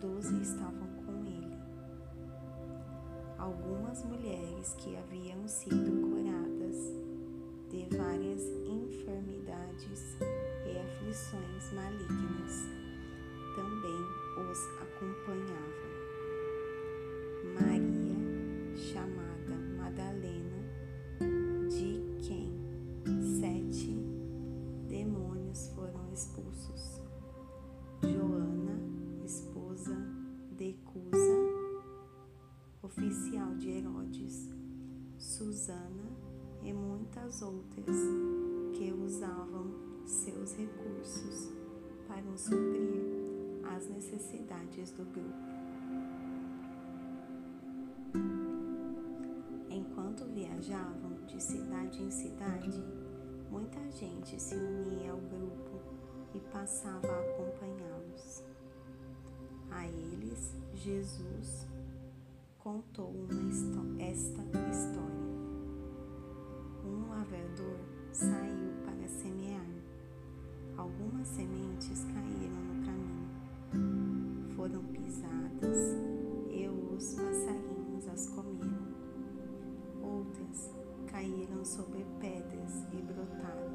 doze estavam com ele. Algumas mulheres que haviam sido curadas de várias enfermidades e aflições malignas também os acompanhavam. Maria, chamada Madalena, Susana e muitas outras que usavam seus recursos para suprir as necessidades do grupo. Enquanto viajavam de cidade em cidade, muita gente se unia ao grupo e passava a acompanhá-los. A eles, Jesus contou uma esta história. Um lavrador saiu para semear. Algumas sementes caíram no caminho, foram pisadas e os passarinhos as comeram. Outras caíram sobre pedras e brotaram,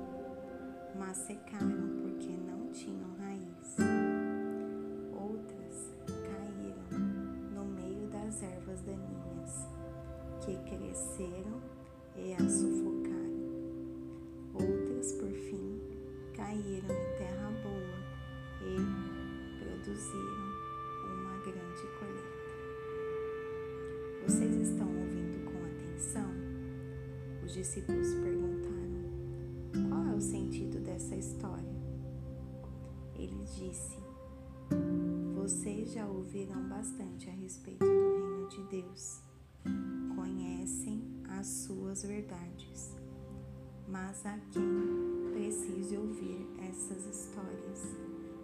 mas secaram porque não tinham raiz. E as sufocaram. Outras, por fim, caíram em terra boa e produziram uma grande colheita. Vocês estão ouvindo com atenção? Os discípulos perguntaram: Qual é o sentido dessa história? Ele disse: Vocês já ouviram bastante a respeito do reino de Deus, conhecem as suas verdades, mas há quem precise ouvir essas histórias,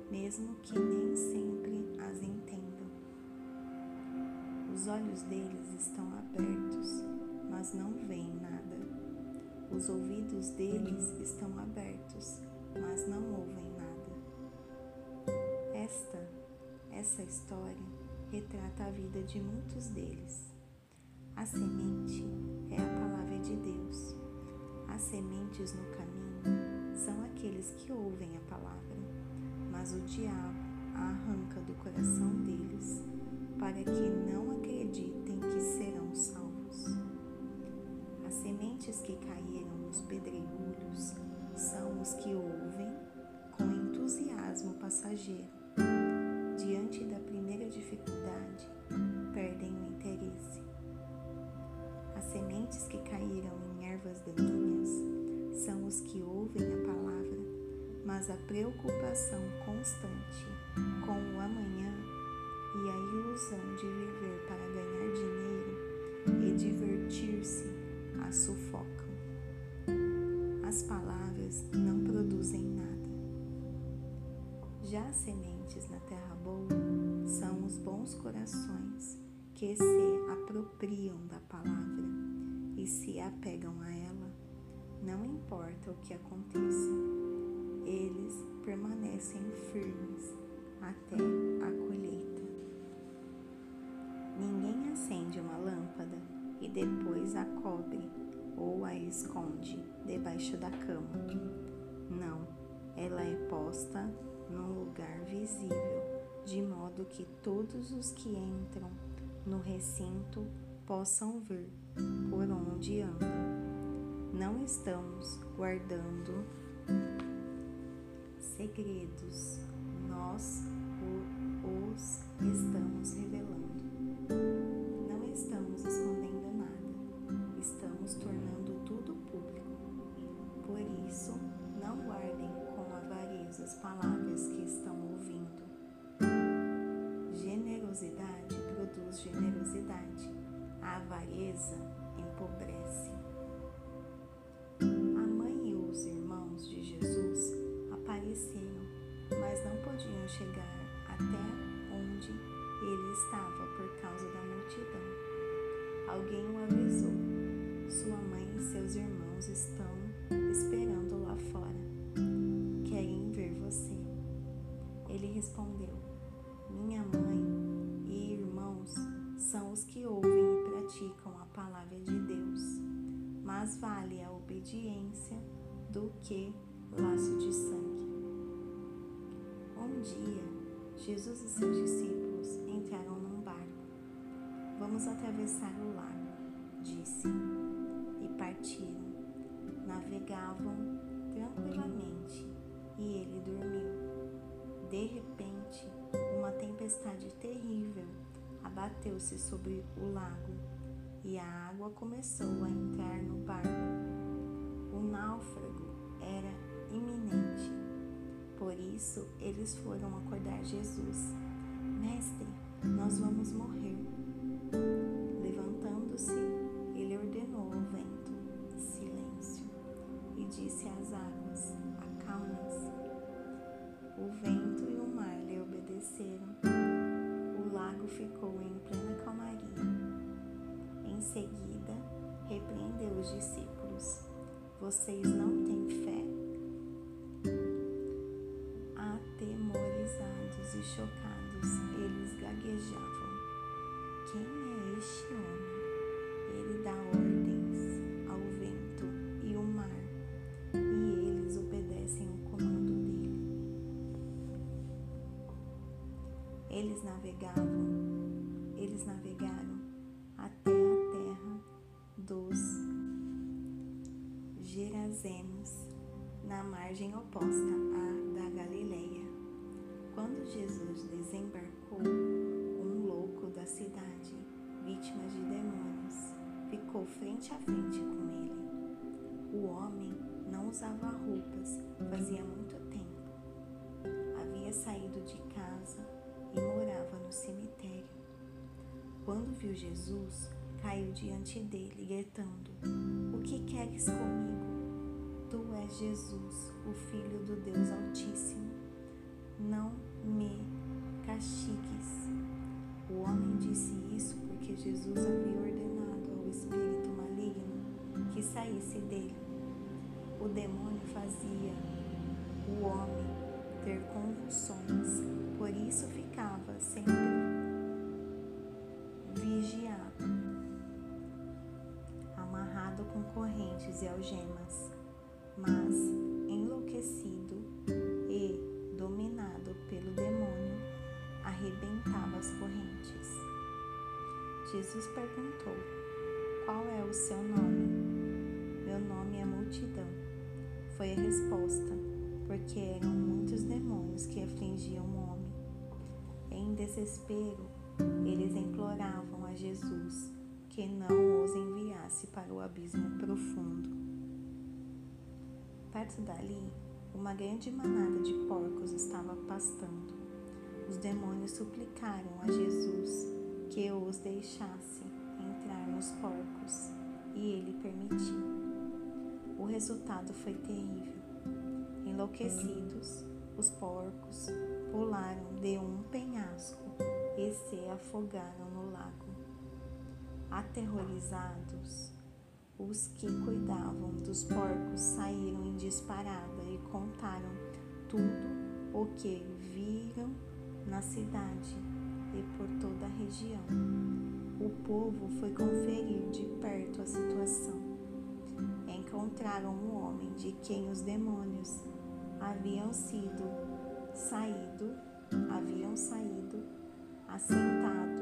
mesmo que nem sempre as entendam. Os olhos deles estão abertos, mas não veem nada. Os ouvidos deles estão abertos, mas não ouvem nada. Esta, essa história retrata a vida de muitos deles. A semente é a palavra de Deus. As sementes no caminho são aqueles que ouvem a palavra, mas o diabo a arranca do coração deles para que não acreditem que serão salvos. As sementes que caíram nos pedregulhos são os que ouvem com entusiasmo passageiro. Diante da primeira dificuldade, sementes que caíram em ervas daninhas são os que ouvem a palavra, mas a preocupação constante com o amanhã e a ilusão de viver para ganhar dinheiro e divertir-se a sufocam. As palavras não produzem nada. Já as sementes na terra boa são os bons corações que se apropriam da palavra se apegam a ela, não importa o que aconteça, eles permanecem firmes até a colheita. Ninguém acende uma lâmpada e depois a cobre ou a esconde debaixo da cama. Não, ela é posta num lugar visível, de modo que todos os que entram no recinto possam ver por onde andam. Não estamos guardando segredos, nós os estamos revelando. Não estamos escondendo nada, estamos tornando tudo público. Por isso, não guardem com avareza as palavras respondeu: Minha mãe e irmãos são os que ouvem e praticam a palavra de Deus. Mais vale a obediência do que laço de sangue. Um dia, Jesus e seus discípulos entraram num barco. Vamos atravessar o lago, disse, e partiram. Navegavam tranquilamente e ele dormiu. De repente, uma tempestade terrível abateu-se sobre o lago e a água começou a entrar no barco. O náufrago era iminente. Por isso, eles foram acordar Jesus. Mestre, nós vamos morrer. Gerazenos, na margem oposta à da Galileia. Quando Jesus desembarcou, um louco da cidade, vítima de demônios, ficou frente a frente com ele. O homem não usava roupas fazia muito tempo. Havia saído de casa e morava no cemitério. Quando viu Jesus, caiu diante dele, gritando: O que queres comigo? Tu és Jesus, o Filho do Deus Altíssimo. Não me castigues. O homem disse isso porque Jesus havia ordenado ao espírito maligno que saísse dele. O demônio fazia o homem ter convulsões, por isso ficava sempre vigiado, amarrado com correntes e algemas, mas enlouquecido e dominado pelo demônio, arrebentava as correntes. Jesus perguntou: Qual é o seu nome? Meu nome é Multidão. Foi a resposta, porque eram muitos demônios que afligiam o homem. Em desespero, eles imploravam a Jesus que não os enviasse para o abismo profundo. Perto dali, uma grande manada de porcos estava pastando. Os demônios suplicaram a Jesus que os deixasse entrar nos porcos e ele permitiu. O resultado foi terrível. Enlouquecidos, os porcos pularam de um penhasco e se afogaram no lago. Aterrorizados, os que cuidavam dos porcos saíram em disparada e contaram tudo o que viram na cidade e por toda a região. O povo foi conferir de perto a situação. Encontraram um homem de quem os demônios haviam sido saído, haviam saído assentado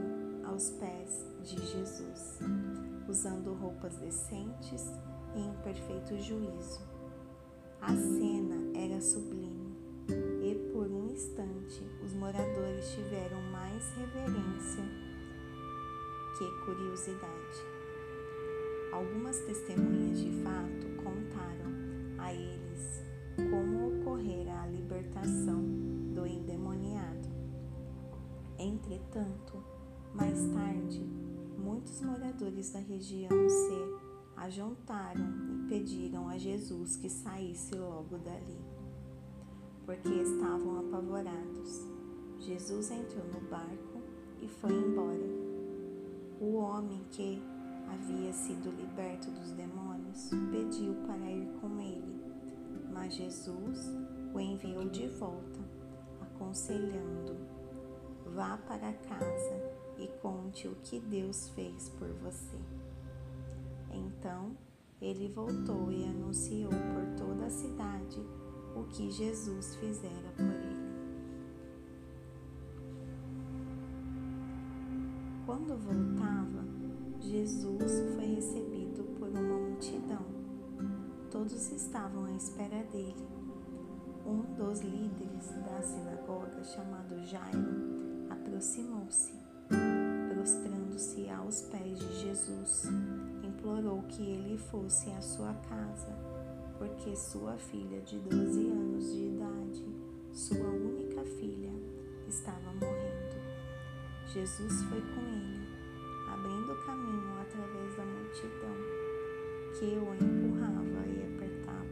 aos pés de Jesus, usando roupas decentes e em perfeito juízo. A cena era sublime e por um instante os moradores tiveram mais reverência que curiosidade. Algumas testemunhas de fato contaram a eles como ocorrera a libertação do endemoniado. Entretanto, mais tarde, muitos moradores da região se ajuntaram e pediram a Jesus que saísse logo dali, porque estavam apavorados. Jesus entrou no barco e foi embora. O homem que havia sido liberto dos demônios pediu para ir com ele, mas Jesus o enviou de volta, aconselhando: Vá para casa e conte o que Deus fez por você. Então ele voltou e anunciou por toda a cidade o que Jesus fizera por ele. Quando voltava, Jesus foi recebido por uma multidão. Todos estavam à espera dele. Um dos líderes da sinagoga, chamado Jairo, aproximou-se, prostrando-se aos pés de Jesus, implorou que ele fosse à sua casa, porque sua filha de 12 anos de idade, sua única filha, estava morrendo. Jesus foi com ele, abrindo caminho através da multidão, que o empurrava e apertava.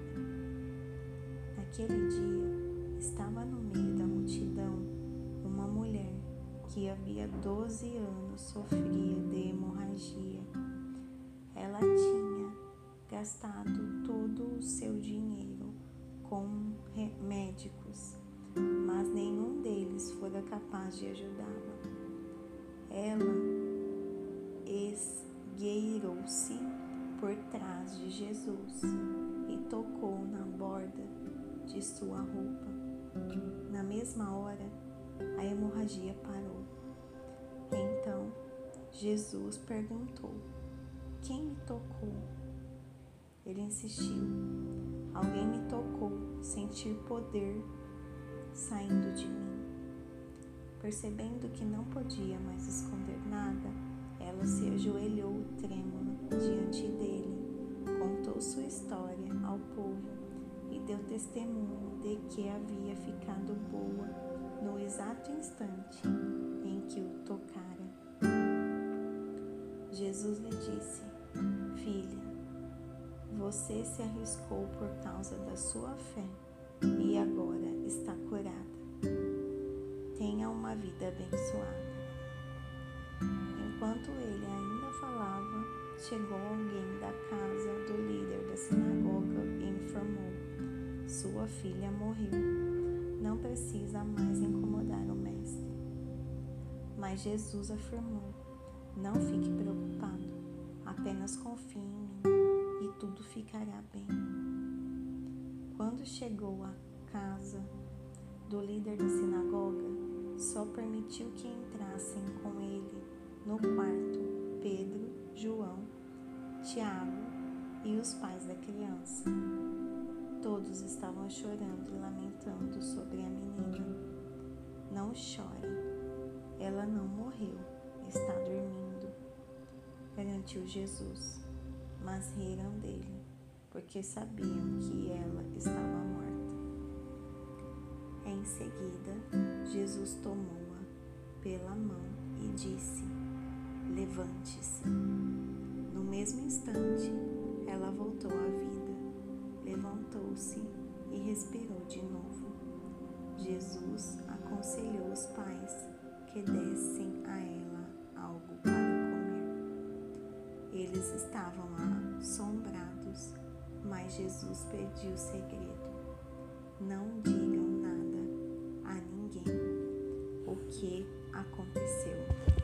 Naquele dia, estava no meio da multidão uma mulher que havia 12 anos sofria de hemorragia. Ela tinha gastado todo o seu dinheiro com médicos, mas nenhum deles fora capaz de ajudá-la. Ela esgueirou-se por trás de Jesus e tocou na borda de sua roupa. Na mesma hora, a hemorragia parou. Jesus perguntou: Quem me tocou? Ele insistiu: Alguém me tocou, sentir poder saindo de mim. Percebendo que não podia mais esconder nada, ela se ajoelhou trêmula diante dele, contou sua história ao povo e deu testemunho de que havia ficado boa no exato instante em que o tocara. Jesus lhe disse: Filha, você se arriscou por causa da sua fé e agora está curada tenha uma vida abençoada. Enquanto ele ainda falava, chegou alguém da casa do líder da sinagoga e informou: Sua filha morreu. Não precisa mais incomodar o mestre. Mas Jesus afirmou: Não fique preocupado, apenas confie em mim e tudo ficará bem. Quando chegou à casa do líder da sinagoga, só permitiu que entrassem com ele no quarto Pedro, João, Tiago e os pais da criança. Todos estavam chorando e lamentando sobre a menina. Não chore, ela não morreu, está dormindo, garantiu Jesus. Mas riram dele, porque sabiam que ela estava morta. Em seguida, Jesus tomou-a pela mão e disse: Levante-se. No mesmo instante, ela voltou à vida, levantou-se e respirou de novo. Eles estavam assombrados, mas Jesus pediu o segredo. Não digam nada a ninguém o que aconteceu.